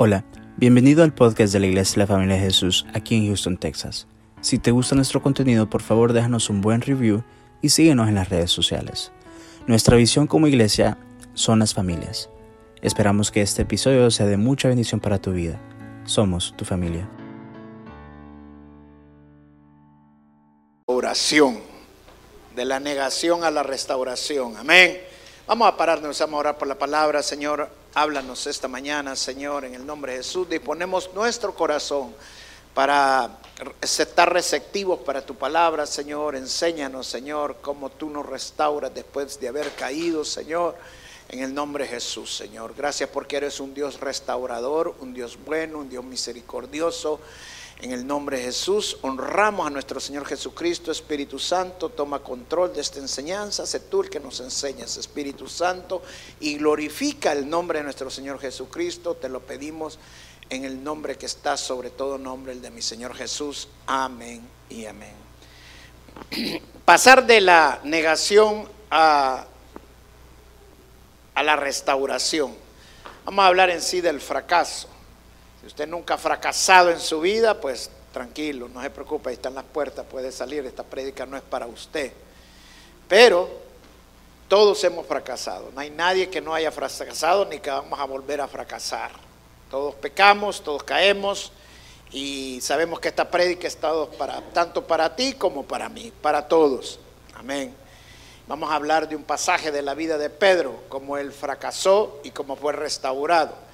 Hola, bienvenido al podcast de la Iglesia de la Familia de Jesús aquí en Houston, Texas. Si te gusta nuestro contenido, por favor déjanos un buen review y síguenos en las redes sociales. Nuestra visión como iglesia son las familias. Esperamos que este episodio sea de mucha bendición para tu vida. Somos tu familia. Oración, de la negación a la restauración. Amén. Vamos a pararnos, vamos a orar por la palabra, Señor. Háblanos esta mañana, Señor, en el nombre de Jesús. Disponemos nuestro corazón para estar receptivos para tu palabra, Señor. Enséñanos, Señor, cómo tú nos restauras después de haber caído, Señor. En el nombre de Jesús, Señor. Gracias porque eres un Dios restaurador, un Dios bueno, un Dios misericordioso. En el nombre de Jesús, honramos a nuestro Señor Jesucristo, Espíritu Santo, toma control de esta enseñanza, sé tú el que nos enseñas, Espíritu Santo, y glorifica el nombre de nuestro Señor Jesucristo, te lo pedimos en el nombre que está sobre todo nombre, el de mi Señor Jesús. Amén y amén. Pasar de la negación a, a la restauración. Vamos a hablar en sí del fracaso. Si usted nunca ha fracasado en su vida, pues tranquilo, no se preocupe, ahí están las puertas, puede salir, esta prédica no es para usted. Pero todos hemos fracasado, no hay nadie que no haya fracasado ni que vamos a volver a fracasar. Todos pecamos, todos caemos y sabemos que esta prédica es para, tanto para ti como para mí, para todos. Amén. Vamos a hablar de un pasaje de la vida de Pedro, cómo él fracasó y cómo fue restaurado.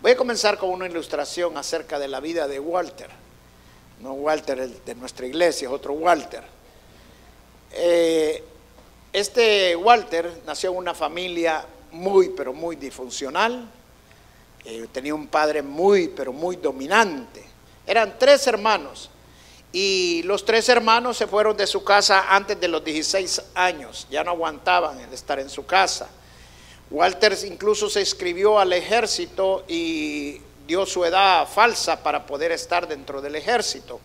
Voy a comenzar con una ilustración acerca de la vida de Walter. No Walter de nuestra iglesia, es otro Walter. Eh, este Walter nació en una familia muy, pero muy disfuncional. Eh, tenía un padre muy, pero muy dominante. Eran tres hermanos. Y los tres hermanos se fueron de su casa antes de los 16 años. Ya no aguantaban el estar en su casa. Walter incluso se inscribió al ejército y dio su edad falsa para poder estar dentro del ejército.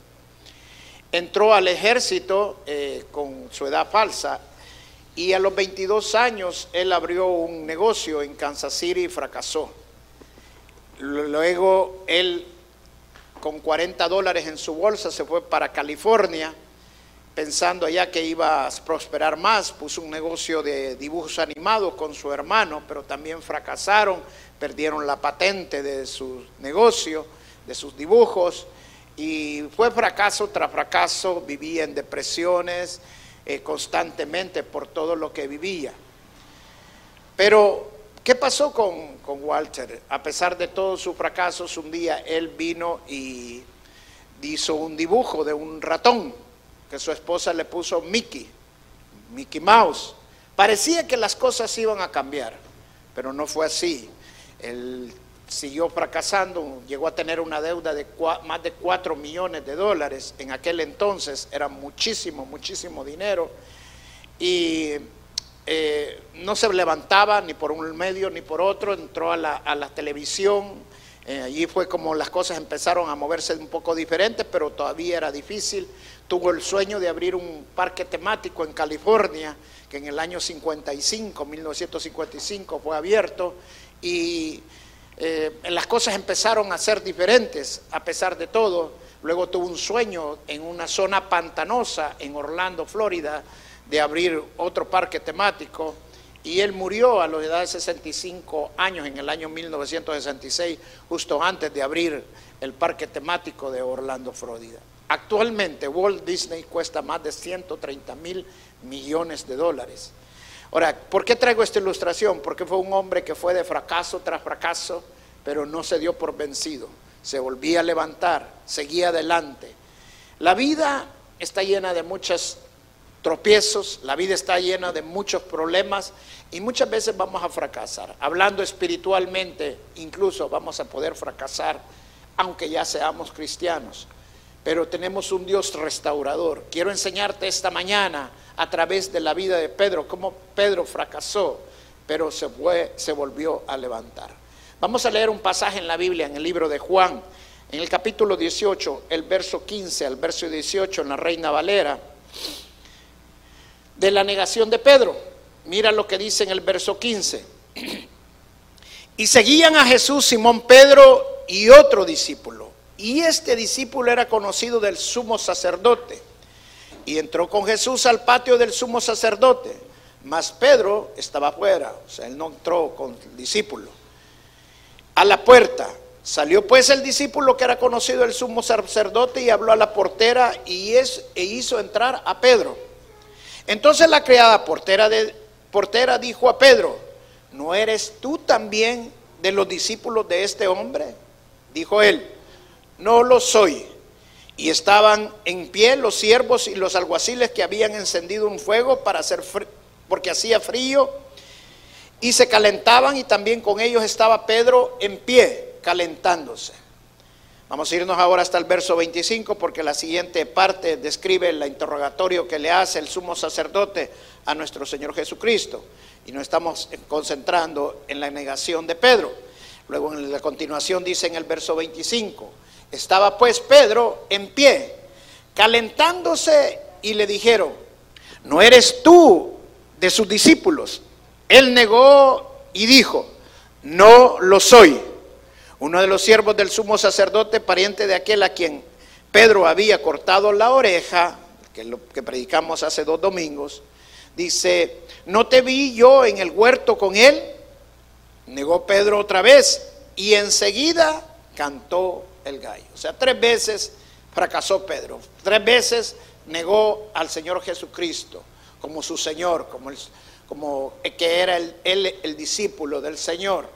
Entró al ejército eh, con su edad falsa y a los 22 años él abrió un negocio en Kansas City y fracasó. Luego él con 40 dólares en su bolsa se fue para California pensando allá que iba a prosperar más, puso un negocio de dibujos animados con su hermano, pero también fracasaron, perdieron la patente de su negocio, de sus dibujos, y fue fracaso tras fracaso, vivía en depresiones eh, constantemente por todo lo que vivía. Pero, ¿qué pasó con, con Walter? A pesar de todos sus fracasos, un día él vino y hizo un dibujo de un ratón que su esposa le puso Mickey, Mickey Mouse. Parecía que las cosas iban a cambiar, pero no fue así. Él siguió fracasando, llegó a tener una deuda de más de 4 millones de dólares. En aquel entonces era muchísimo, muchísimo dinero. Y eh, no se levantaba ni por un medio ni por otro, entró a la, televisión, eh, allí fue como las cosas empezaron a moverse un poco diferentes, pero todavía era difícil. Tuvo el sueño de abrir un parque temático en California, que en el año 55, 1955, fue abierto y eh, las cosas empezaron a ser diferentes a pesar de todo. Luego tuvo un sueño en una zona pantanosa en Orlando, Florida, de abrir otro parque temático y él murió a la edad de 65 años en el año 1966, justo antes de abrir el parque temático de Orlando, Florida. Actualmente Walt Disney cuesta más de 130 mil millones de dólares. Ahora, ¿por qué traigo esta ilustración? Porque fue un hombre que fue de fracaso tras fracaso, pero no se dio por vencido. Se volvía a levantar, seguía adelante. La vida está llena de muchas tropiezos, la vida está llena de muchos problemas y muchas veces vamos a fracasar. Hablando espiritualmente, incluso vamos a poder fracasar, aunque ya seamos cristianos. Pero tenemos un Dios restaurador. Quiero enseñarte esta mañana a través de la vida de Pedro, cómo Pedro fracasó, pero se, volvió a levantar. Vamos a leer un pasaje en la Biblia, en el libro de Juan, en el capítulo 18, el verso 15 al verso 18, en la Reina Valera de la negación de Pedro. Mira lo que dice en el verso 15. Y seguían a Jesús Simón Pedro y otro discípulo. Y este discípulo era conocido del sumo sacerdote. Y entró con Jesús al patio del sumo sacerdote. Mas Pedro estaba afuera, o sea, él no entró con el discípulo. A la puerta. Salió pues el discípulo que era conocido del sumo sacerdote y habló a la portera y es, e hizo entrar a Pedro. Entonces la criada portera, de, portera dijo a Pedro, ¿no eres tú también de los discípulos de este hombre? Dijo él, no lo soy. Y estaban en pie los siervos y los alguaciles que habían encendido un fuego para hacer porque hacía frío y se calentaban y también con ellos estaba Pedro en pie calentándose. Vamos a irnos ahora hasta el verso 25 porque la siguiente parte describe el interrogatorio que le hace el sumo sacerdote a nuestro Señor Jesucristo. Y no estamos concentrando en la negación de Pedro. Luego en la continuación dice en el verso 25, estaba pues Pedro en pie, calentándose y le dijeron, ¿no eres tú de sus discípulos? Él negó y dijo, no lo soy. Uno de los siervos del sumo sacerdote, pariente de aquel a quien Pedro había cortado la oreja, que es lo que predicamos hace dos domingos, dice, ¿no te vi yo en el huerto con él? Negó Pedro otra vez y enseguida cantó el gallo. O sea, tres veces fracasó Pedro, tres veces negó al Señor Jesucristo como su Señor, como, el, como que era el, el discípulo del Señor.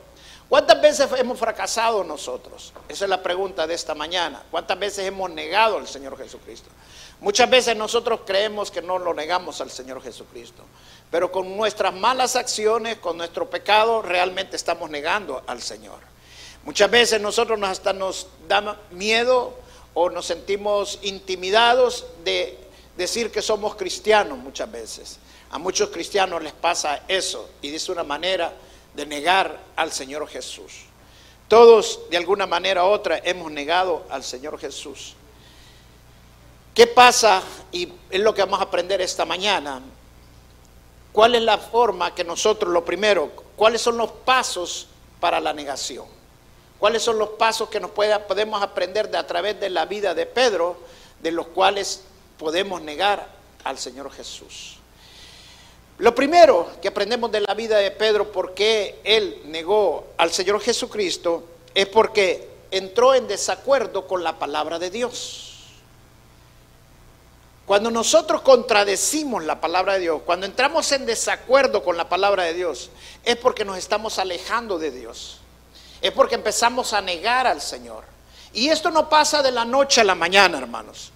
¿Cuántas veces hemos fracasado nosotros? Esa es la pregunta de esta mañana. ¿Cuántas veces hemos negado al Señor Jesucristo? Muchas veces nosotros creemos que no lo negamos al Señor Jesucristo, pero con nuestras malas acciones, con nuestro pecado, realmente estamos negando al Señor. Muchas veces nosotros hasta nos da miedo o nos sentimos intimidados de decir que somos cristianos muchas veces. A muchos cristianos les pasa eso y de una manera de negar al Señor Jesús. Todos, de alguna manera u otra, hemos negado al Señor Jesús. ¿Qué pasa? Y es lo que vamos a aprender esta mañana. ¿Cuál es la forma que nosotros, lo primero, cuáles son los pasos para la negación? ¿Cuáles son los pasos que nos podemos aprender de, a través de la vida de Pedro, de los cuales podemos negar al Señor Jesús? Lo primero que aprendemos de la vida de Pedro, por qué él negó al Señor Jesucristo, es porque entró en desacuerdo con la palabra de Dios. Cuando nosotros contradecimos la palabra de Dios, cuando entramos en desacuerdo con la palabra de Dios, es porque nos estamos alejando de Dios. Es porque empezamos a negar al Señor. Y esto no pasa de la noche a la mañana, hermanos.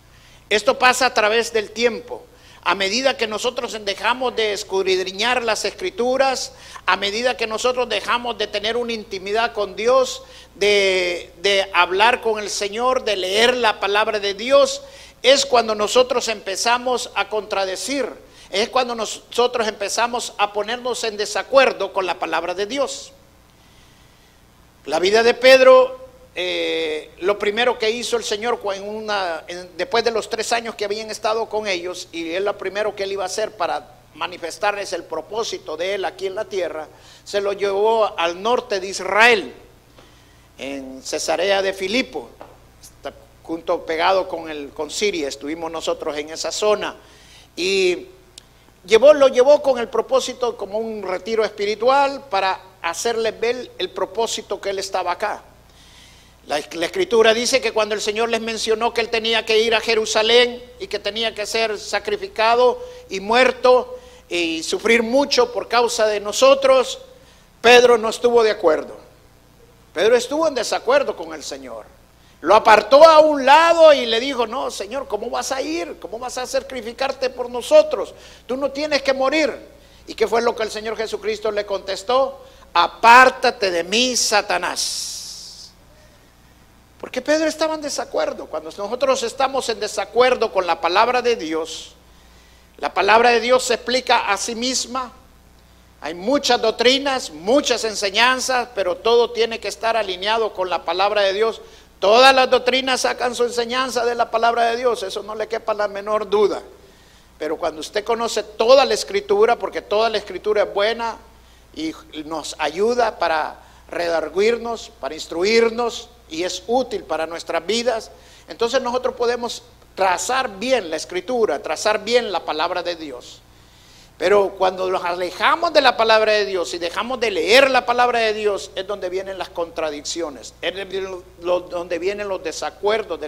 Esto pasa a través del tiempo a medida que nosotros dejamos de escudriñar las escrituras, a medida que nosotros dejamos de tener una intimidad con Dios, de, de, hablar con el Señor, de leer la palabra de Dios, es cuando nosotros empezamos a contradecir, es cuando nosotros empezamos a ponernos en desacuerdo con la palabra de Dios. La vida de Pedro eh, lo primero que hizo el Señor después de los tres años que habían estado con ellos, y es lo primero que él iba a hacer para manifestarles el propósito de él aquí en la tierra, se lo llevó al norte de Israel, en Cesarea de Filipo, junto pegado con, el, con Siria, estuvimos nosotros en esa zona, y llevó, lo llevó con el propósito como un retiro espiritual para hacerles ver el propósito que él estaba acá. La, escritura dice que cuando el Señor les mencionó que él tenía que ir a Jerusalén y que tenía que ser sacrificado y muerto y sufrir mucho por causa de nosotros, Pedro no estuvo de acuerdo. Pedro estuvo en desacuerdo con el Señor. Lo apartó a un lado y le dijo, no, Señor, ¿cómo vas a ir? ¿Cómo vas a sacrificarte por nosotros? Tú no tienes que morir. ¿Y qué fue lo que el Señor Jesucristo le contestó? Apártate de mí, Satanás. Porque Pedro estaba en desacuerdo. Cuando nosotros estamos en desacuerdo con la palabra de Dios, la palabra de Dios se explica a sí misma. Hay muchas doctrinas, muchas enseñanzas, pero todo tiene que estar alineado con la palabra de Dios. Todas las doctrinas sacan su enseñanza de la palabra de Dios, eso no le quepa la menor duda. Pero cuando usted conoce toda la escritura, porque toda la escritura es buena y nos ayuda para redarguirnos, para instruirnos y es útil para nuestras vidas, entonces nosotros podemos trazar bien la escritura, trazar bien la palabra de Dios. Pero cuando nos alejamos de la palabra de Dios y dejamos de leer la palabra de Dios, es donde vienen las contradicciones, es donde vienen los desacuerdos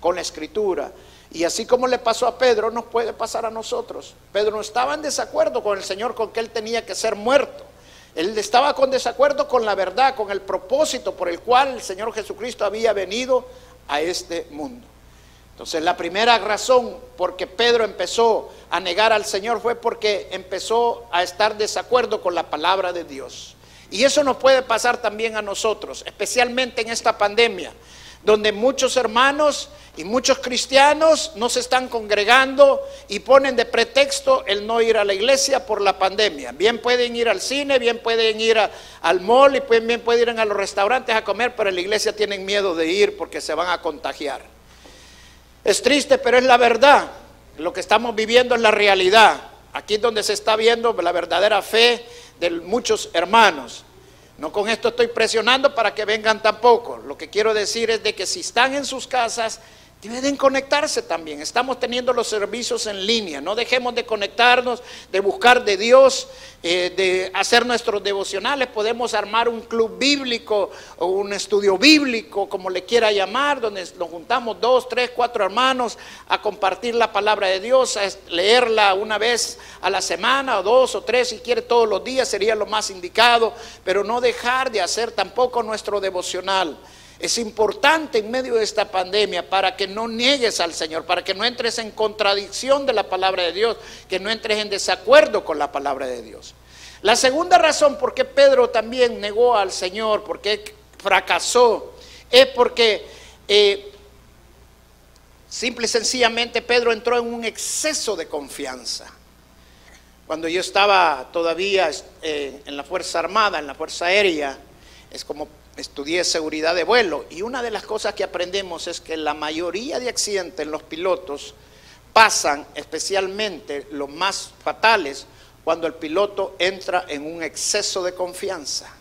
con la escritura. Y así como le pasó a Pedro, nos puede pasar a nosotros. Pedro no estaba en desacuerdo con el Señor, con que él tenía que ser muerto. Él estaba con desacuerdo con la verdad, con el propósito por el cual el Señor Jesucristo había venido a este mundo. Entonces la primera razón por que Pedro empezó a negar al Señor fue porque empezó a estar desacuerdo con la palabra de Dios. Y eso nos puede pasar también a nosotros, especialmente en esta pandemia, donde muchos hermanos y muchos cristianos no se están congregando y ponen de pretexto el no ir a la iglesia por la pandemia. Bien pueden ir al cine, bien pueden ir al mall y bien pueden ir a los restaurantes a comer, pero en la iglesia tienen miedo de ir porque se van a contagiar. Es triste, pero es la verdad. Lo que estamos viviendo es la realidad. Aquí es donde se está viendo la verdadera fe de muchos hermanos. No con esto estoy presionando para que vengan tampoco. Lo que quiero decir es de que si están en sus casas, Deben conectarse también. Estamos teniendo los servicios en línea. No dejemos de conectarnos, de buscar de Dios, eh, de hacer nuestros devocionales. Podemos armar un club bíblico o un estudio bíblico, como le quiera llamar, donde nos juntamos dos, tres, cuatro hermanos a compartir la palabra de Dios, a leerla una vez a la semana o dos o tres, si quiere todos los días, sería lo más indicado. Pero no dejar de hacer tampoco nuestro devocional. Es importante en medio de esta pandemia para que no niegues al Señor, para que no entres en contradicción de la palabra de Dios, que no entres en desacuerdo con la palabra de Dios. La segunda razón por qué Pedro también negó al Señor, por qué fracasó, es porque eh, simple y sencillamente Pedro entró en un exceso de confianza. Cuando yo estaba todavía eh, en la Fuerza Armada, en la Fuerza Aérea, es como estudié seguridad de vuelo y una de las cosas que aprendemos es que la mayoría de accidentes en los pilotos pasan, especialmente los más fatales, cuando el piloto entra en un exceso de confianza.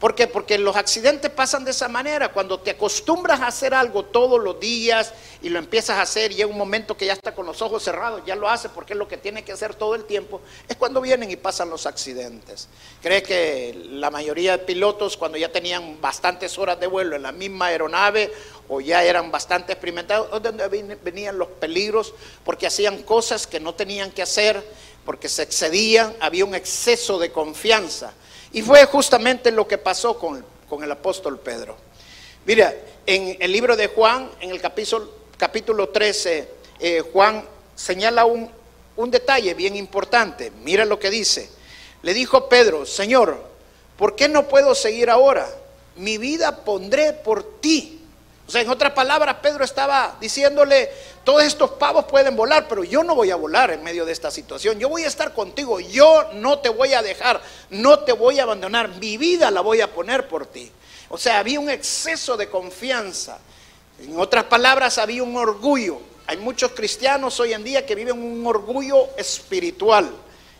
¿Por qué? Porque los accidentes pasan de esa manera. Cuando te acostumbras a hacer algo todos los días y lo empiezas a hacer y llega un momento que ya está con los ojos cerrados, ya lo hace porque es lo que tiene que hacer todo el tiempo, es cuando vienen y pasan los accidentes. ¿Cree que la mayoría de pilotos cuando ya tenían bastantes horas de vuelo en la misma aeronave o ya eran bastante experimentados, donde venían los peligros porque hacían cosas que no tenían que hacer, porque se excedían, había un exceso de confianza. Y fue justamente lo que pasó con, el apóstol Pedro. Mira, en el libro de Juan, en el capítulo, capítulo 13, eh, Juan señala un, un detalle bien importante. Mira lo que dice. Le dijo Pedro, Señor, ¿por qué no puedo seguir ahora? Mi vida pondré por ti. O sea, en otras palabras, Pedro estaba diciéndole, todos estos pavos pueden volar, pero yo no voy a volar en medio de esta situación. Yo voy a estar contigo, yo no te voy a dejar, no te voy a abandonar, mi vida la voy a poner por ti. O sea, había un exceso de confianza. En otras palabras, había un orgullo. Hay muchos cristianos hoy en día que viven un orgullo espiritual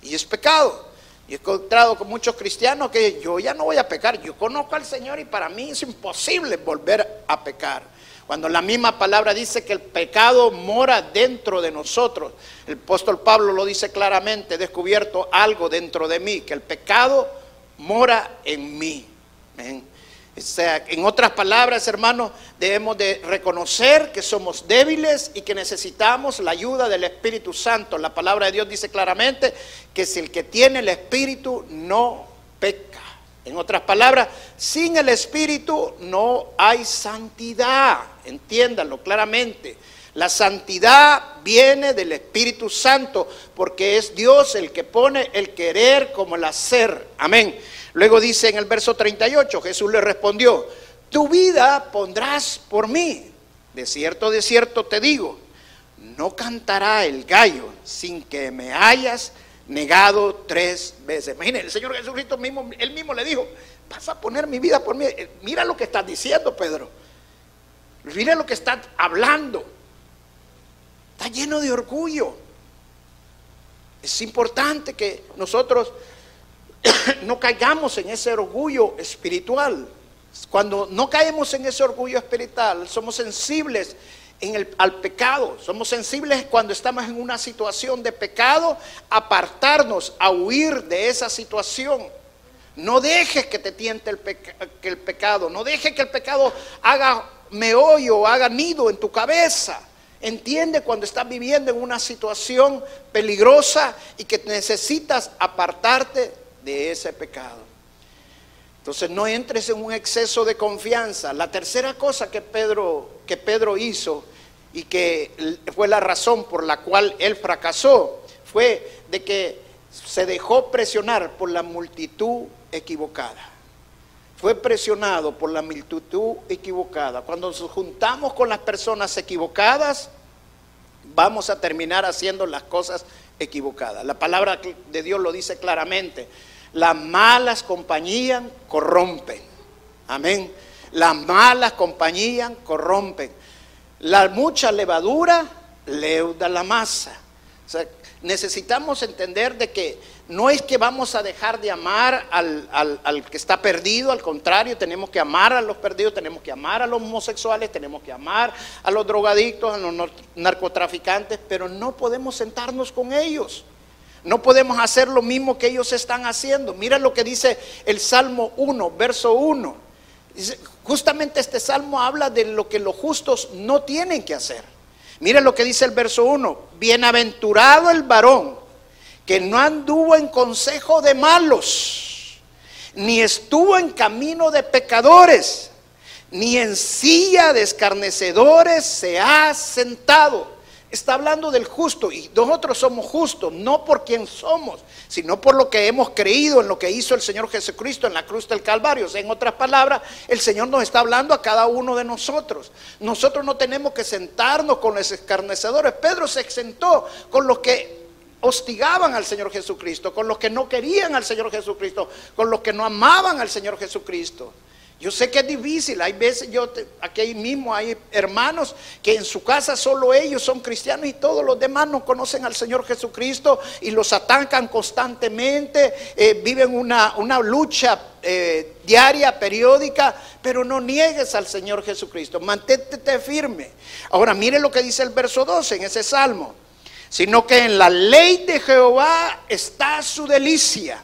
y es pecado. Y he encontrado con muchos cristianos que yo ya no voy a pecar, yo conozco al Señor y para mí es imposible volver a pecar. Cuando la misma palabra dice que el pecado mora dentro de nosotros, el apóstol Pablo lo dice claramente, he descubierto algo dentro de mí, que el pecado mora en mí. O sea, en otras palabras, hermanos, debemos de reconocer que somos débiles y que necesitamos la ayuda del Espíritu Santo. La palabra de Dios dice claramente que si el que tiene el Espíritu no peca. En otras palabras, sin el Espíritu no hay santidad. Entiéndanlo claramente. La santidad viene del Espíritu Santo porque es Dios el que pone el querer como el hacer. Amén. Luego dice en el verso 38, Jesús le respondió, tu vida pondrás por mí. De cierto, de cierto te digo, no cantará el gallo sin que me hayas negado tres veces. Imagínense, el Señor Jesucristo mismo, él mismo le dijo, vas a poner mi vida por mí. Eh, mira lo que estás diciendo, Pedro. Mira lo que estás hablando. Está lleno de orgullo. Es importante que nosotros no caigamos en ese orgullo espiritual. Cuando no caemos en ese orgullo espiritual, somos sensibles al pecado. Somos sensibles cuando estamos en una situación de pecado, apartarnos, a huir de esa situación. No dejes que te tiente el, que el pecado, no dejes que el pecado haga meollo, haga nido en tu cabeza. Entiende cuando estás viviendo en una situación peligrosa y que necesitas apartarte de ese pecado. Entonces no entres en un exceso de confianza. La tercera cosa que Pedro, que Pedro hizo y que fue la razón por la cual él fracasó fue de que se dejó presionar por la multitud equivocada. Fue presionado por la multitud equivocada. Cuando nos juntamos con las personas equivocadas, vamos a terminar haciendo las cosas equivocadas. La palabra de Dios lo dice claramente. Las malas compañías corrompen. Amén. Las malas compañías corrompen. La mucha levadura leuda la masa. Necesitamos entender de que no es que vamos a dejar de amar al, al, que está perdido, al contrario, tenemos que amar a los perdidos, tenemos que amar a los homosexuales, tenemos que amar a los drogadictos, a los narcotraficantes, pero no podemos sentarnos con ellos. No podemos hacer lo mismo que ellos están haciendo. Mira lo que dice el Salmo 1, verso 1. justamente este salmo habla de lo que los justos no tienen que hacer. Mira lo que dice el verso 1. Bienaventurado el varón que no anduvo en consejo de malos, ni estuvo en camino de pecadores, ni en silla de escarnecedores se ha sentado Está hablando del justo y nosotros somos justos, no por quien somos, sino por lo que hemos creído en lo que hizo el Señor Jesucristo en la cruz del Calvario. en otras palabras, el Señor nos está hablando a cada uno de nosotros. Nosotros no tenemos que sentarnos con los escarnecedores. Pedro se exentó con los que hostigaban al Señor Jesucristo, con los que no querían al Señor Jesucristo, con los que no amaban al Señor Jesucristo. Yo sé que es difícil, hay veces yo, aquí mismo hay hermanos que en su casa solo ellos son cristianos y todos los demás no conocen al Señor Jesucristo y los atacan constantemente, eh, viven una, lucha eh, diaria, periódica, pero no niegues al Señor Jesucristo, mantente firme. Ahora mire lo que dice el verso 12 en ese salmo, sino que en la ley de Jehová está su delicia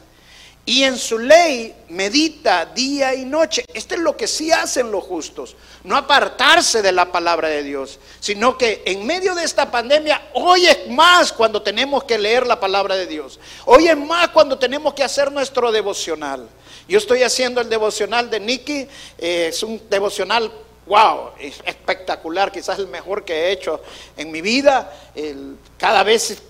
y en su ley medita día y noche. Esto es lo que sí hacen los justos, no apartarse de la palabra de Dios, sino que en medio de esta pandemia, hoy es más cuando tenemos que leer la palabra de Dios, hoy es más cuando tenemos que hacer nuestro devocional. Yo estoy haciendo el devocional de Nicky, eh, es un devocional wow, espectacular, quizás el mejor que he hecho en mi vida. cada vez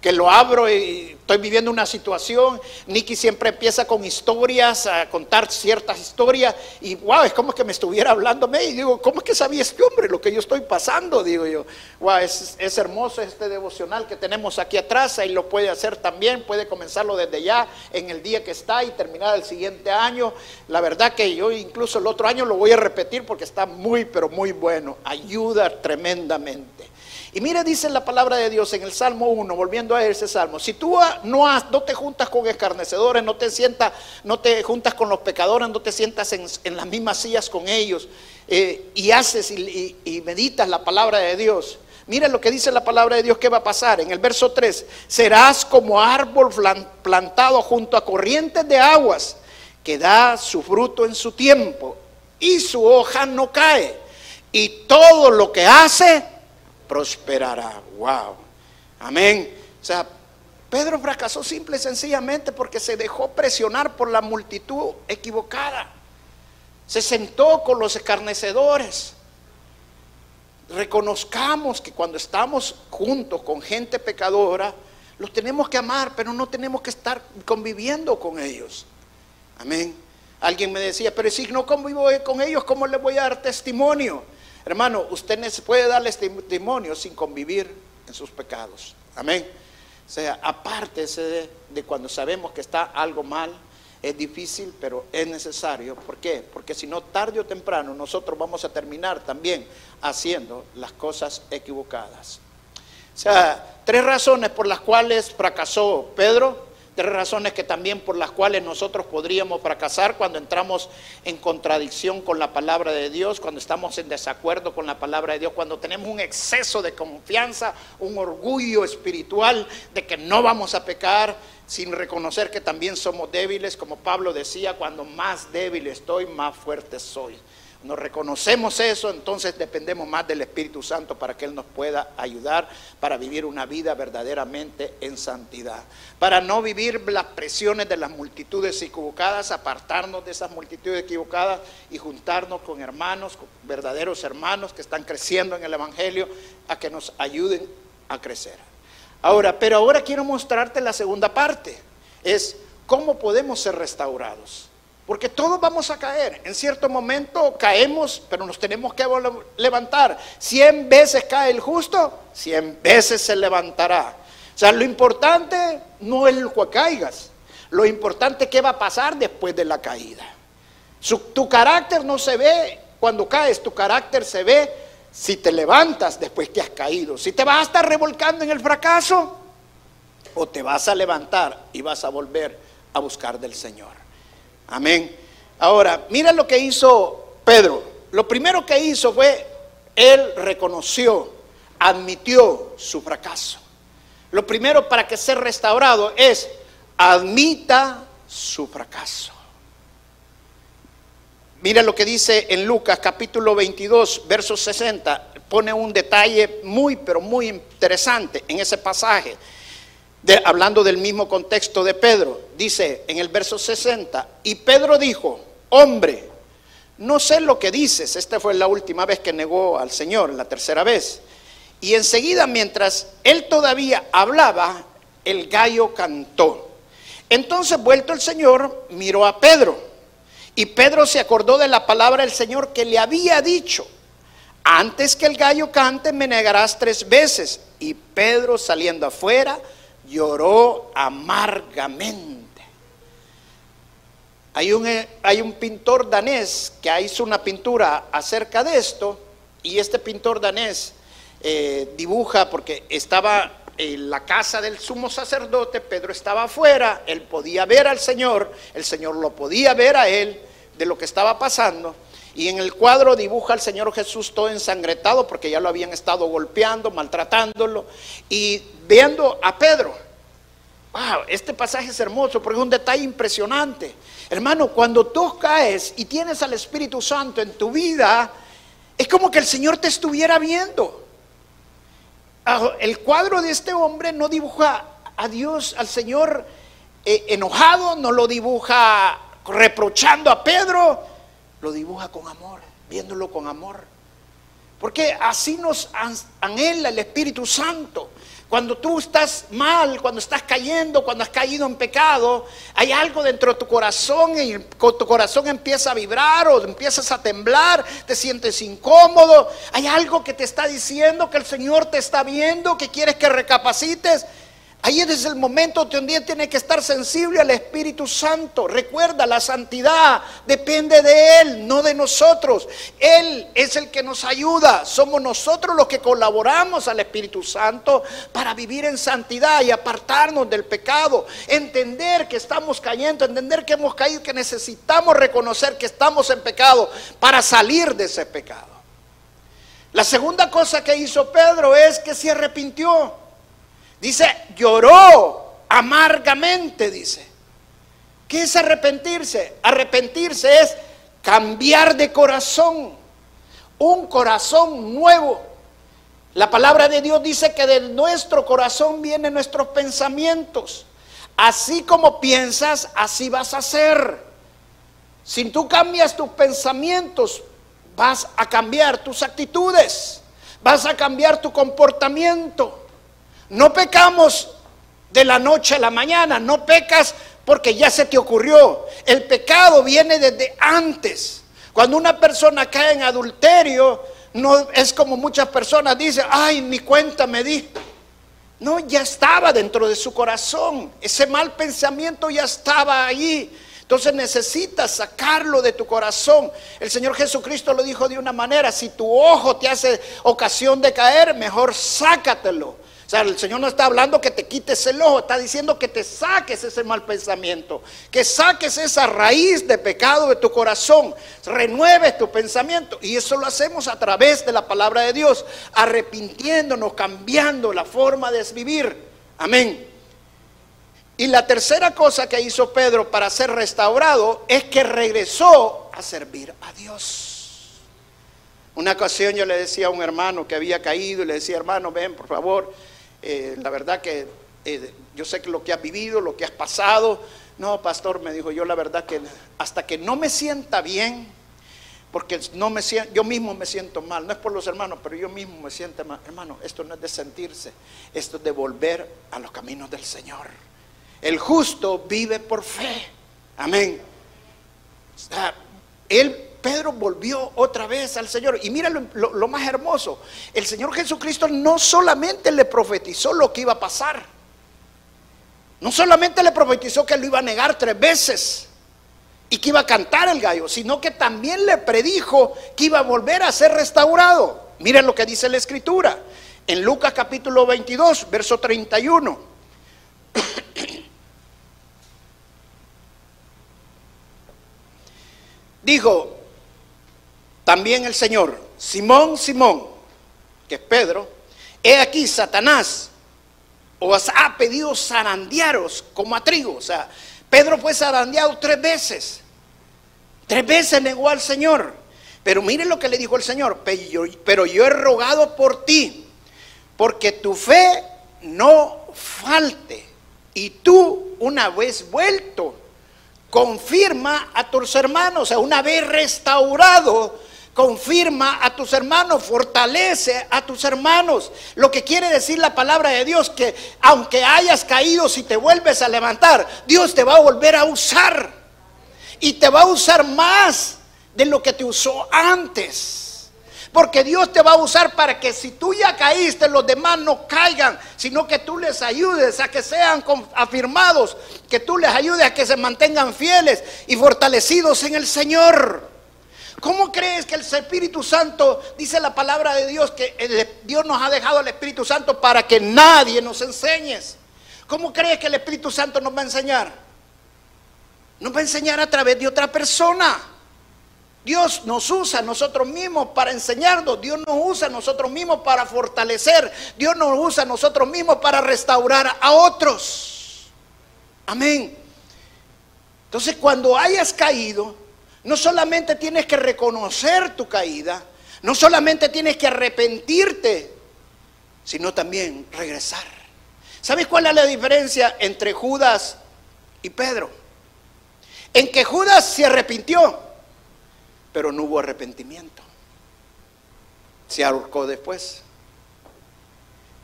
que lo abro y estoy viviendo una situación. Nicky siempre empieza con historias, a contar ciertas historias, y wow, es como que me estuviera hablándome. Y digo, ¿cómo es que sabía este hombre lo que yo estoy pasando? Digo yo, wow, es, es hermoso este devocional que tenemos aquí atrás. y lo puede hacer también, puede comenzarlo desde ya, en el día que está y terminar el siguiente año. La verdad que yo incluso el otro año lo voy a repetir porque está muy, pero muy bueno. Ayuda tremendamente. Y mire, dice la palabra de Dios en el Salmo 1, volviendo a ese Salmo, si tú no, has, no te juntas con escarnecedores, no te sientas, no te juntas con los pecadores, no te sientas en, las mismas sillas con ellos eh, y haces y, meditas la palabra de Dios, Mire lo que dice la palabra de Dios que va a pasar. En el verso 3, serás como árbol plantado junto a corrientes de aguas, que da su fruto en su tiempo y su hoja no cae. Y todo lo que hace prosperará. Wow. Amén. O sea, Pedro fracasó simple y sencillamente porque se dejó presionar por la multitud equivocada. Se sentó con los escarnecedores. Reconozcamos que cuando estamos juntos con gente pecadora, los tenemos que amar, pero no tenemos que estar conviviendo con ellos. Amén. Alguien me decía, pero si no convivo con ellos, ¿cómo le voy a dar testimonio? Hermano, usted puede darle testimonio sin convivir en sus pecados. Amén. O sea, apártese de, cuando sabemos que está algo mal, es difícil, pero es necesario. ¿Por qué? Porque si no, tarde o temprano, nosotros vamos a terminar también haciendo las cosas equivocadas. O sea, tres razones por las cuales fracasó Pedro. Tres razones que también por las cuales nosotros podríamos fracasar cuando entramos en contradicción con la palabra de Dios, cuando estamos en desacuerdo con la palabra de Dios, cuando tenemos un exceso de confianza, un orgullo espiritual de que no vamos a pecar sin reconocer que también somos débiles, como Pablo decía, cuando más débil estoy, más fuerte soy. Nos reconocemos eso, entonces dependemos más del Espíritu Santo para que Él nos pueda ayudar para vivir una vida verdaderamente en santidad. Para no vivir las presiones de las multitudes equivocadas, apartarnos de esas multitudes equivocadas y juntarnos con hermanos, verdaderos hermanos que están creciendo en el Evangelio, a que nos ayuden a crecer. Ahora, pero ahora quiero mostrarte la segunda parte, es cómo podemos ser restaurados. Porque todos vamos a caer. En cierto momento caemos, pero nos tenemos que levantar. Cien veces cae el justo, cien veces se levantará. O sea, lo importante no es el que caigas. Lo importante es qué va a pasar después de la caída. tu carácter no se ve cuando caes, tu carácter se ve si te levantas después que has caído. Si te vas a estar revolcando en el fracaso o te vas a levantar y vas a volver a buscar del Señor. Amén. Ahora, mira lo que hizo Pedro. Lo primero que hizo fue, él reconoció, admitió su fracaso. Lo primero para que sea restaurado es, admita su fracaso. Mira lo que dice en Lucas capítulo 22, verso 60. Pone un detalle muy, pero muy interesante en ese pasaje hablando del mismo contexto de Pedro, dice en el verso 60, y Pedro dijo, hombre, no sé lo que dices, esta fue la última vez que negó al Señor, la tercera vez, y enseguida mientras él todavía hablaba, el gallo cantó. Entonces vuelto el Señor, miró a Pedro, y Pedro se acordó de la palabra del Señor que le había dicho, antes que el gallo cante me negarás tres veces. Y Pedro saliendo afuera, lloró amargamente. Hay un, eh, hay un pintor danés que hizo una pintura acerca de esto y este pintor danés eh, dibuja porque estaba en la casa del sumo sacerdote, Pedro estaba afuera, él podía ver al Señor, el Señor lo podía ver a él de lo que estaba pasando. Y en el cuadro dibuja al Señor Jesús todo ensangretado porque ya lo habían estado golpeando, maltratándolo. Y viendo a Pedro, wow, este pasaje es hermoso porque es un detalle impresionante. Hermano, cuando tú caes y tienes al Espíritu Santo en tu vida, es como que el Señor te estuviera viendo. Ah, el cuadro de este hombre no dibuja a Dios, al Señor eh, enojado, no lo dibuja reprochando a Pedro, lo dibuja con amor, viéndolo con amor. Porque así nos anhela el Espíritu Santo. Cuando tú estás mal, cuando estás cayendo, cuando has caído en pecado, hay algo dentro de tu corazón y tu corazón empieza a vibrar o empiezas a temblar, te sientes incómodo. Hay algo que te está diciendo que el Señor te está viendo, que quieres que recapacites. Ahí es el momento donde un día tiene que estar sensible al Espíritu Santo. Recuerda, la santidad depende de Él, no de nosotros. Él es el que nos ayuda. Somos nosotros los que colaboramos al Espíritu Santo para vivir en santidad y apartarnos del pecado. Entender que estamos cayendo, entender que hemos caído, que necesitamos reconocer que estamos en pecado para salir de ese pecado. La segunda cosa que hizo Pedro es que se arrepintió. Dice, lloró amargamente, dice. ¿Qué es arrepentirse? Arrepentirse es cambiar de corazón, un corazón nuevo. La palabra de Dios dice que de nuestro corazón vienen nuestros pensamientos. Así como piensas, así vas a ser. Si tú cambias tus pensamientos, vas a cambiar tus actitudes, vas a cambiar tu comportamiento. No pecamos de la noche a la mañana, no pecas porque ya se te ocurrió. El pecado viene desde antes. Cuando una persona cae en adulterio, no es como muchas personas dicen, ay, mi cuenta me di. No, ya estaba dentro de su corazón. Ese mal pensamiento ya estaba allí. Entonces necesitas sacarlo de tu corazón. El Señor Jesucristo lo dijo de una manera, si tu ojo te hace ocasión de caer, mejor sácatelo. O sea, el Señor no está hablando que te quites el ojo, está diciendo que te saques ese mal pensamiento, que saques esa raíz de pecado de tu corazón, renueves tu pensamiento. Y eso lo hacemos a través de la palabra de Dios, arrepintiéndonos, cambiando la forma de vivir. Amén. Y la tercera cosa que hizo Pedro para ser restaurado es que regresó a servir a Dios. Una ocasión yo le decía a un hermano que había caído y le decía, hermano, ven por favor eh, la verdad que eh, yo sé que lo que has vivido, lo que has pasado. No, pastor, me dijo yo la verdad que hasta que no me sienta bien, porque no me siento, yo mismo me siento mal, no es por los hermanos, pero yo mismo me siento mal. Hermano, esto no es de sentirse, esto es de volver a los caminos del Señor. El justo vive por fe. Amén. él Pedro volvió otra vez al Señor. Y mira lo, más hermoso, el Señor Jesucristo no solamente le profetizó lo que iba a pasar, no solamente le profetizó que lo iba a negar tres veces y que iba a cantar el gallo, sino que también le predijo que iba a volver a ser restaurado. Miren lo que dice la escritura en Lucas capítulo 22, verso 31. Dijo, también el Señor, Simón, Simón, que es Pedro, he aquí Satanás os ha pedido zarandearos como a trigo. O sea, Pedro fue zarandeado tres veces. Tres veces negó al Señor. Pero miren lo que le dijo el Señor. Pero yo he rogado por ti, porque tu fe no falte. Y tú, una vez vuelto, confirma a tus hermanos. O sea, una vez restaurado, confirma a tus hermanos, fortalece a tus hermanos. Lo que quiere decir la palabra de Dios, que aunque hayas caído, si te vuelves a levantar, Dios te va a volver a usar. Y te va a usar más de lo que te usó antes. Porque Dios te va a usar para que si tú ya caíste, los demás no caigan, sino que tú les ayudes a que sean afirmados, que tú les ayudes a que se mantengan fieles y fortalecidos en el Señor. ¿Cómo crees que el Espíritu Santo, dice la palabra de Dios, que Dios nos ha dejado el Espíritu Santo para que nadie nos enseñes? ¿Cómo crees que el Espíritu Santo nos va a enseñar? Nos va a enseñar a través de otra persona. Dios nos usa a nosotros mismos para enseñarnos, Dios nos usa a nosotros mismos para fortalecer, Dios nos usa a nosotros mismos para restaurar a otros. Amén. Entonces cuando hayas caído, no solamente tienes que reconocer tu caída, no solamente tienes que arrepentirte, sino también regresar. ¿Sabes cuál es la diferencia entre Judas y Pedro? En que Judas se arrepintió, pero no hubo arrepentimiento. Se ahorcó después.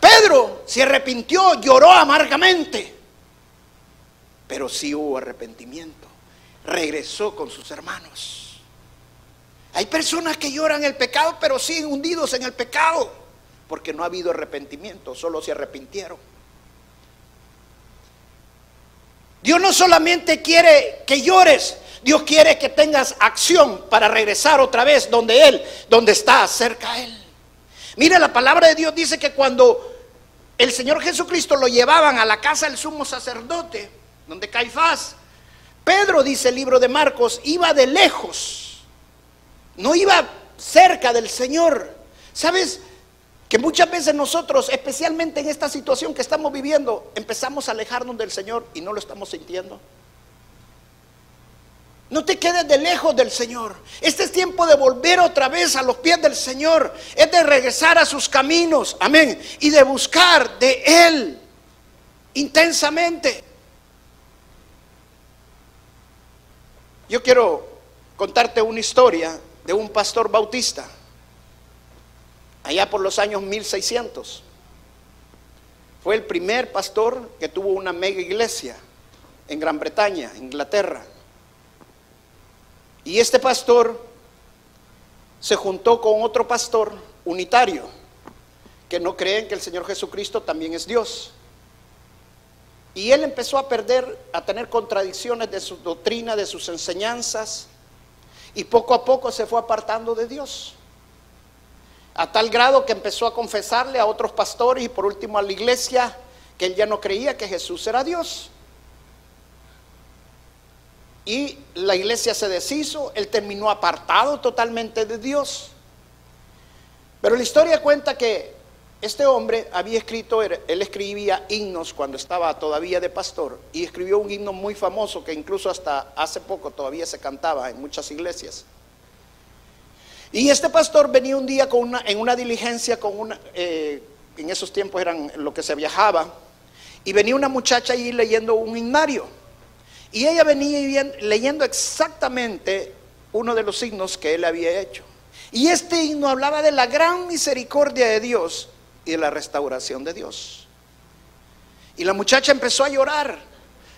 Pedro se arrepintió, lloró amargamente, pero sí hubo arrepentimiento regresó con sus hermanos. Hay personas que lloran el pecado, pero siguen hundidos en el pecado, porque no ha habido arrepentimiento, solo se arrepintieron. Dios no solamente quiere que llores, Dios quiere que tengas acción para regresar otra vez donde Él, donde está cerca a Él. Mira, la palabra de Dios dice que cuando el Señor Jesucristo lo llevaban a la casa del sumo sacerdote, donde Caifás Pedro, dice el libro de Marcos, iba de lejos, no iba cerca del Señor. ¿Sabes? Que muchas veces nosotros, especialmente en esta situación que estamos viviendo, empezamos a alejarnos del Señor y no lo estamos sintiendo. No te quedes de lejos del Señor. Este es tiempo de volver otra vez a los pies del Señor. Es de regresar a sus caminos. Amén. Y de buscar de Él intensamente. Yo quiero contarte una historia de un pastor bautista, allá por los años 1600. Fue el primer pastor que tuvo una mega iglesia en Gran Bretaña, Inglaterra. Y este pastor se juntó con otro pastor unitario, que no creen que el Señor Jesucristo también es Dios. Y él empezó a perder, a tener contradicciones de su doctrina, de sus enseñanzas, y poco a poco se fue apartando de Dios. a tal grado que empezó a confesarle a otros pastores y por último a la iglesia que él ya no creía que Jesús era Dios. Y la iglesia se deshizo, él terminó apartado totalmente de Dios. Pero la historia cuenta que este hombre había escrito, él escribía himnos cuando estaba todavía de pastor y escribió un himno muy famoso que incluso hasta hace poco todavía se cantaba en muchas iglesias. Y este pastor venía un día con una, en una diligencia, con una, eh, en esos tiempos eran lo que se viajaba, y venía una muchacha ahí leyendo un himnario. Y ella venía leyendo exactamente uno de los signos que él había hecho. Y este himno hablaba de la gran misericordia de Dios y la restauración de Dios. Y la muchacha empezó a llorar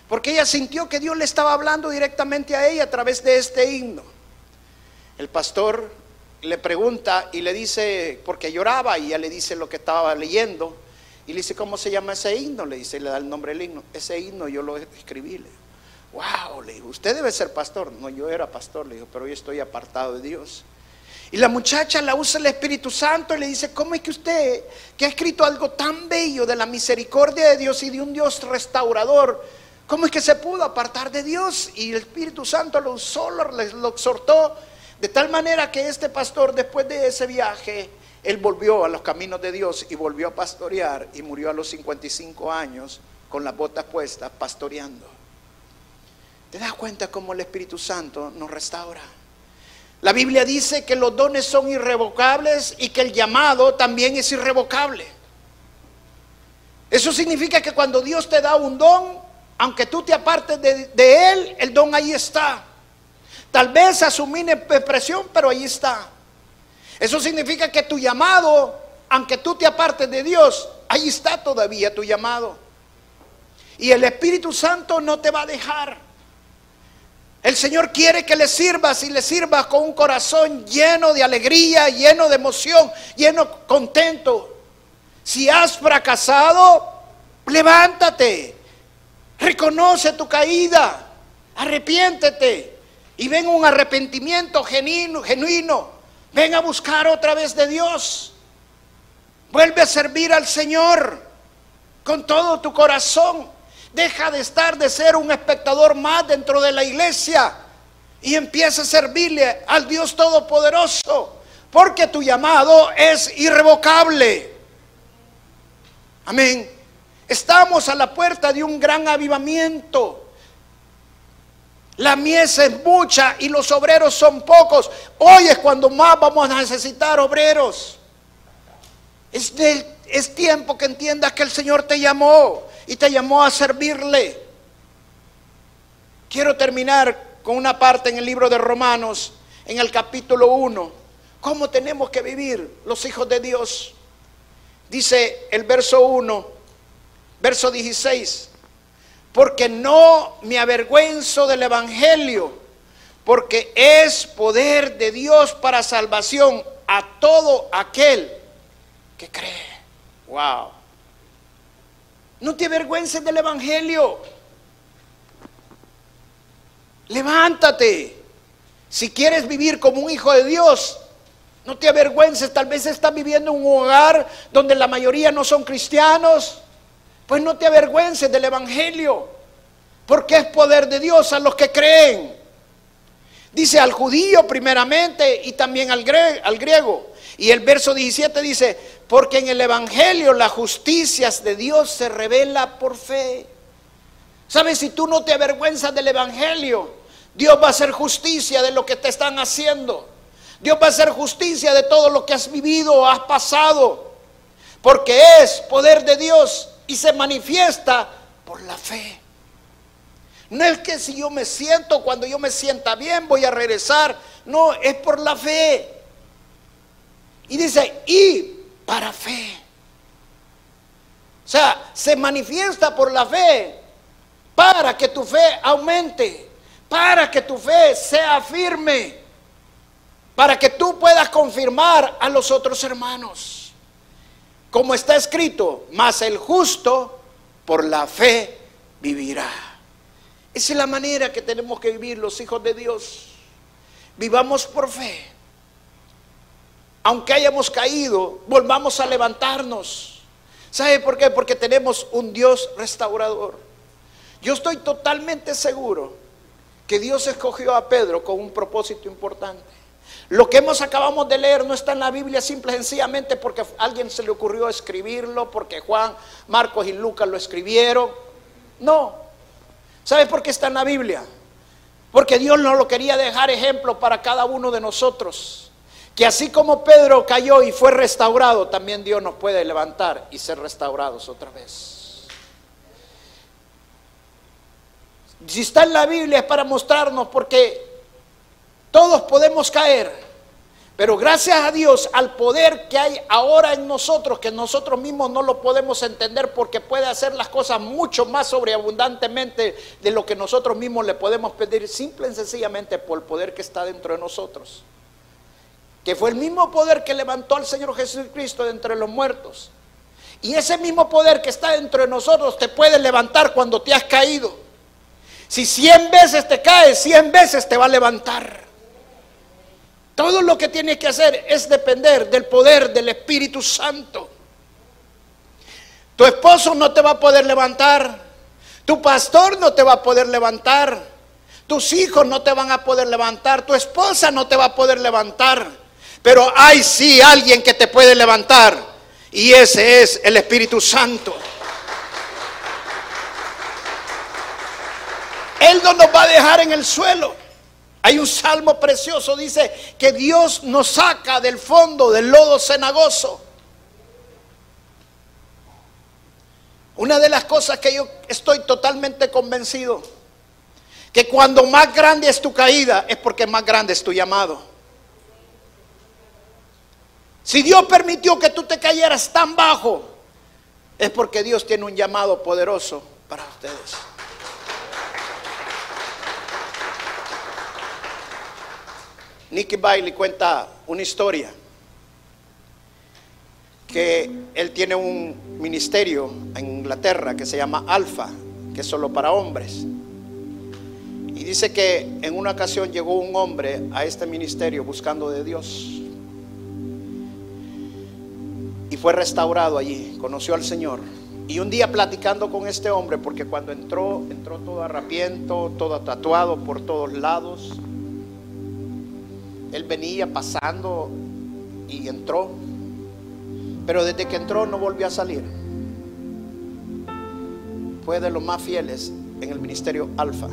porque ella sintió que Dios le estaba hablando directamente a ella a través de este himno. El pastor le pregunta y le dice, porque lloraba, y ella le dice lo que estaba leyendo, y le dice, ¿cómo se llama ese himno? Le dice, le da el nombre del himno. Ese himno yo lo escribí. Le wow, le dijo, usted debe ser pastor. No, yo era pastor, le dijo, pero hoy estoy apartado de Dios. Y la muchacha la usa el Espíritu Santo y le dice, ¿cómo es que usted, que ha escrito algo tan bello de la misericordia de Dios y de un Dios restaurador, ¿cómo es que se pudo apartar de Dios? Y el Espíritu Santo lo usó, lo, lo exhortó de tal manera que este pastor, después de ese viaje, él volvió a los caminos de Dios y volvió a pastorear y murió a los 55 años con las botas puestas, pastoreando. ¿Te das cuenta cómo el Espíritu Santo nos restaura? La Biblia dice que los dones son irrevocables y que el llamado también es irrevocable. Eso significa que cuando Dios te da un don, aunque tú te apartes de, Él, el don ahí está. Tal vez asumir presión, pero ahí está. Eso significa que tu llamado, aunque tú te apartes de Dios, ahí está todavía tu llamado. Y el Espíritu Santo no te va a dejar. El Señor quiere que le sirvas y le sirvas con un corazón lleno de alegría, lleno de emoción, lleno contento. Si has fracasado, levántate, reconoce tu caída, arrepiéntete y ven un arrepentimiento genuino, genuino. Ven a buscar otra vez de Dios. Vuelve a servir al Señor con todo tu corazón. Deja de estar de ser un espectador más dentro de la iglesia y empieza a servirle al Dios Todopoderoso, porque tu llamado es irrevocable. Amén. Estamos a la puerta de un gran avivamiento. La mies es mucha y los obreros son pocos. Hoy es cuando más vamos a necesitar obreros. Es, es tiempo que entiendas que el Señor te llamó y te llamó a servirle. Quiero terminar con una parte en el libro de Romanos, en el capítulo 1. ¿Cómo tenemos que vivir los hijos de Dios? Dice el verso 1, verso 16 porque no me avergüenzo del Evangelio, porque es poder de Dios para salvación a todo aquel que cree. Wow. No te avergüences del Evangelio. Levántate. Si quieres vivir como un hijo de Dios, no te avergüences. Tal vez estás viviendo en un hogar donde la mayoría no son cristianos pues no te avergüences del Evangelio, porque es poder de Dios a los que creen. Dice al judío primeramente y también al, griego. Y el verso 17 dice, porque en el Evangelio la justicia de Dios se revela por fe. ¿Sabes? Si tú no te avergüenzas del Evangelio, Dios va a hacer justicia de lo que te están haciendo. Dios va a hacer justicia de todo lo que has vivido o has pasado. Porque es poder de Dios y se manifiesta por la fe. No es que si yo me siento, cuando yo me sienta bien, voy a regresar. No, es por la fe. Y dice, y para fe. O sea, se manifiesta por la fe para que tu fe aumente, para que tu fe sea firme, para que tú puedas confirmar a los otros hermanos. Como está escrito, mas el justo por la fe vivirá. Esa es la manera que tenemos que vivir los hijos de Dios. Vivamos por fe. Aunque hayamos caído, volvamos a levantarnos. ¿Sabe por qué? Porque tenemos un Dios restaurador. Yo estoy totalmente seguro que Dios escogió a Pedro con un propósito importante. Lo que hemos acabamos de leer no está en la Biblia simple y sencillamente porque a alguien se le ocurrió escribirlo, porque Juan, Marcos y Lucas lo escribieron. No. ¿Sabe por qué está en la Biblia? Porque Dios no lo quería dejar ejemplo para cada uno de nosotros. Que así como Pedro cayó y fue restaurado, también Dios nos puede levantar y ser restaurados otra vez. Si está en la Biblia es para mostrarnos porque todos podemos caer, pero gracias a Dios al poder que hay ahora en nosotros, que nosotros mismos no lo podemos entender porque puede hacer las cosas mucho más sobreabundantemente de lo que nosotros mismos le podemos pedir, simple y sencillamente por el poder que está dentro de nosotros. Que fue el mismo poder que levantó al Señor Jesucristo de entre los muertos. Y ese mismo poder que está dentro de nosotros te puede levantar cuando te has caído. Si cien veces te caes, cien veces te va a levantar. Todo lo que tienes que hacer es depender del poder del Espíritu Santo. Tu esposo no te va a poder levantar. Tu pastor no te va a poder levantar. Tus hijos no te van a poder levantar. Tu esposa no te va a poder levantar. Pero hay sí alguien que te puede levantar. Y ese es el Espíritu Santo. Él no nos va a dejar en el suelo. Hay un salmo precioso, dice que Dios nos saca del fondo del lodo cenagoso. Una de las cosas que yo estoy totalmente convencido, que cuando más grande es tu caída, es porque más grande es tu llamado. Si Dios permitió que tú te cayeras tan bajo, es porque Dios tiene un llamado poderoso para ustedes. Nicky Bailey cuenta una historia que él tiene un ministerio en Inglaterra que se llama Alfa, que es solo para hombres. Y dice que en una ocasión llegó un hombre a este ministerio buscando de Dios. Y fue restaurado allí, conoció al Señor. Y un día platicando con este hombre, porque cuando entró, entró todo arrapiento, todo tatuado por todos lados él venía pasando y entró. Pero desde que entró no volvió a salir. Fue de los más fieles en el ministerio Alfa.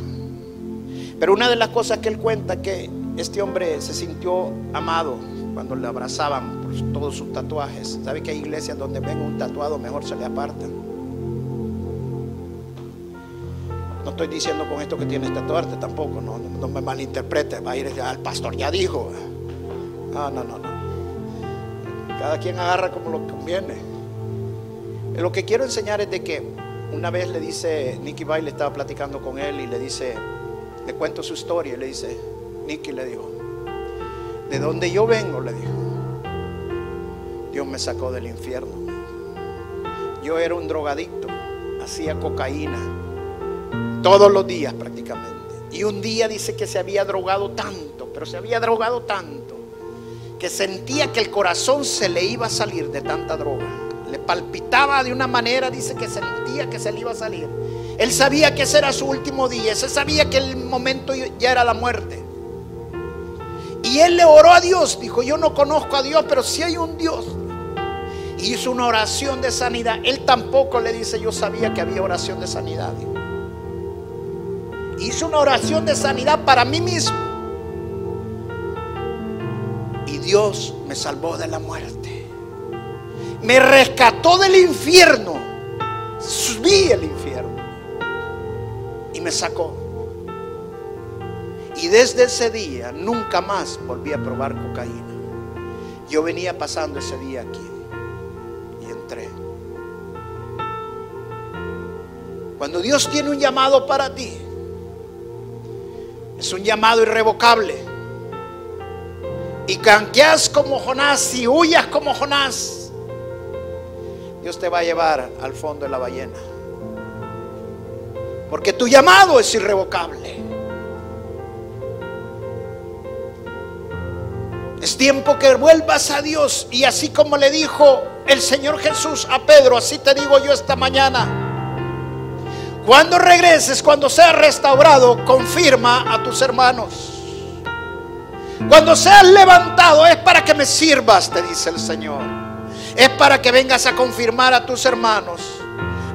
Pero una de las cosas que él cuenta que este hombre se sintió amado cuando le abrazaban por todos sus tatuajes. ¿Sabe que hay iglesias donde ven un tatuado mejor se le apartan? No estoy diciendo con esto que tienes tatuarte tampoco, no, no, me malinterprete, va a ir al pastor, ya dijo. No, no, no, no. Cada quien agarra como lo conviene. Lo que quiero enseñar es de que una vez le dice, Nicky le estaba platicando con él y le dice, le cuento su historia y le dice, Nicky le dijo, de donde yo vengo, le dijo, Dios me sacó del infierno. Yo era un drogadicto, hacía cocaína, todos los días prácticamente. Y un día dice que se había drogado tanto, pero se había drogado tanto, que sentía que el corazón se le iba a salir de tanta droga. Le palpitaba de una manera, dice que sentía que se le iba a salir. Él sabía que ese era su último día, ese sabía que el momento ya era la muerte. Él le oró a Dios, dijo, yo no conozco a Dios, pero si hay un Dios. Hizo una oración de sanidad. Él tampoco le dice, yo sabía que había oración de sanidad hice una oración de sanidad para mí mismo. Y Dios me salvó de la muerte. Me rescató del infierno. Subí el infierno. Y me sacó. Y desde ese día nunca más volví a probar cocaína. Yo venía pasando ese día aquí. Y entré. Cuando Dios tiene un llamado para ti, es un llamado irrevocable. Y canqueas como Jonás y huyas como Jonás. Dios te va a llevar al fondo de la ballena. Porque tu llamado es irrevocable. Tiempo que vuelvas a Dios y así como le dijo el Señor Jesús a Pedro, así te digo yo esta mañana. Cuando regreses, cuando seas restaurado, confirma a tus hermanos. Cuando seas levantado es para que me sirvas, te dice el Señor. Es para que vengas a confirmar a tus hermanos,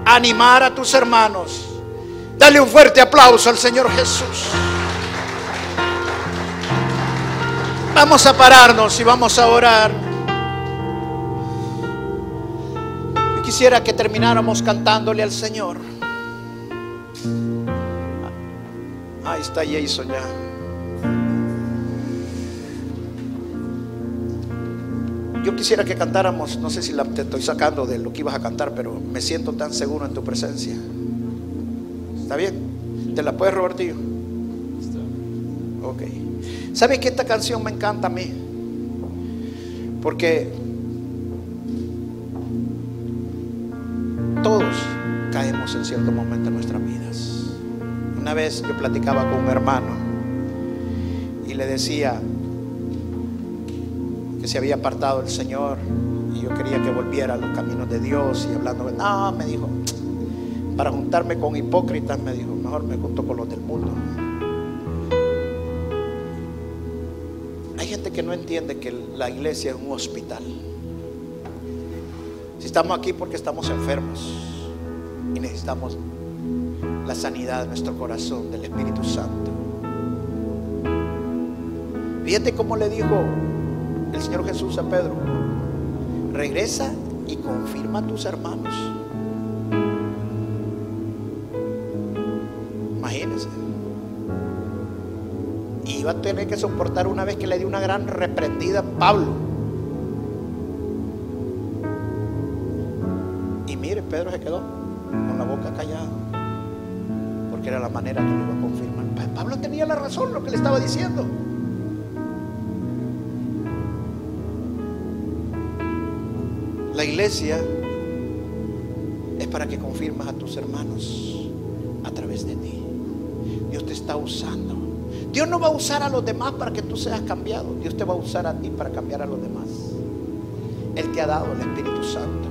animar a tus hermanos. Dale un fuerte aplauso al Señor Jesús. Vamos a pararnos y vamos a orar. Yo quisiera que termináramos cantándole al Señor. Ahí está Jason ya. Yo quisiera que cantáramos, no sé si la, te estoy sacando de lo que ibas a cantar, pero me siento tan seguro en tu presencia. ¿Está bien? ¿Te la puedes, Robertillo? Ok. ¿Sabes que esta canción me encanta a mí? Porque todos caemos en cierto momento en nuestras vidas. Una vez yo platicaba con un hermano y le decía que se había apartado el Señor y yo quería que volviera a los caminos de Dios y hablando, no, me dijo, para juntarme con hipócritas, me dijo, mejor me junto con los del mundo. Entiende que la iglesia es un hospital. Si estamos aquí porque estamos enfermos y necesitamos la sanidad de nuestro corazón, del Espíritu Santo. Fíjate cómo le dijo el Señor Jesús a Pedro, regresa y confirma a tus hermanos. Iba a tener que soportar una vez que le dio una gran reprendida a Pablo. Y mire, Pedro se quedó con la boca callada. Porque era la manera que lo iba a confirmar. Pablo tenía la razón lo que le estaba diciendo. La iglesia es para que confirmes a tus hermanos a través de ti. Dios te está usando. Dios no va a usar a los demás para que tú seas cambiado. Dios te va a usar a ti para cambiar a los demás. Él te ha dado el Espíritu Santo.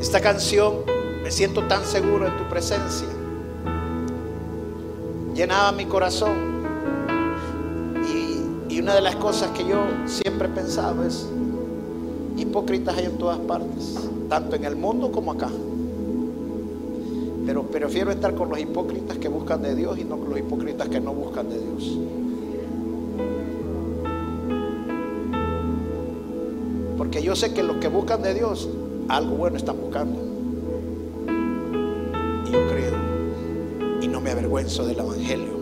Esta canción, me siento tan seguro en tu presencia, llenaba mi corazón. Y, y una de las cosas que yo siempre he pensado es, hipócritas hay en todas partes, tanto en el mundo como acá. Pero prefiero estar con los hipócritas que buscan de Dios y no con los hipócritas que no buscan de Dios. Porque yo sé que los que buscan de Dios, algo bueno están buscando. Y yo creo, y no me avergüenzo del Evangelio,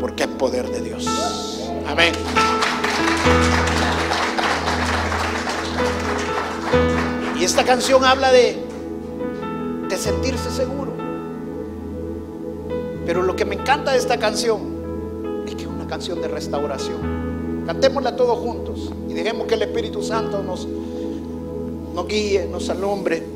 porque es poder de Dios. Amén. Y esta canción habla de, de sentirse seguro. Pero lo que me encanta de esta canción es que es una canción de restauración. Cantémosla todos juntos y dejemos que el Espíritu Santo nos, nos guíe, nos alumbre.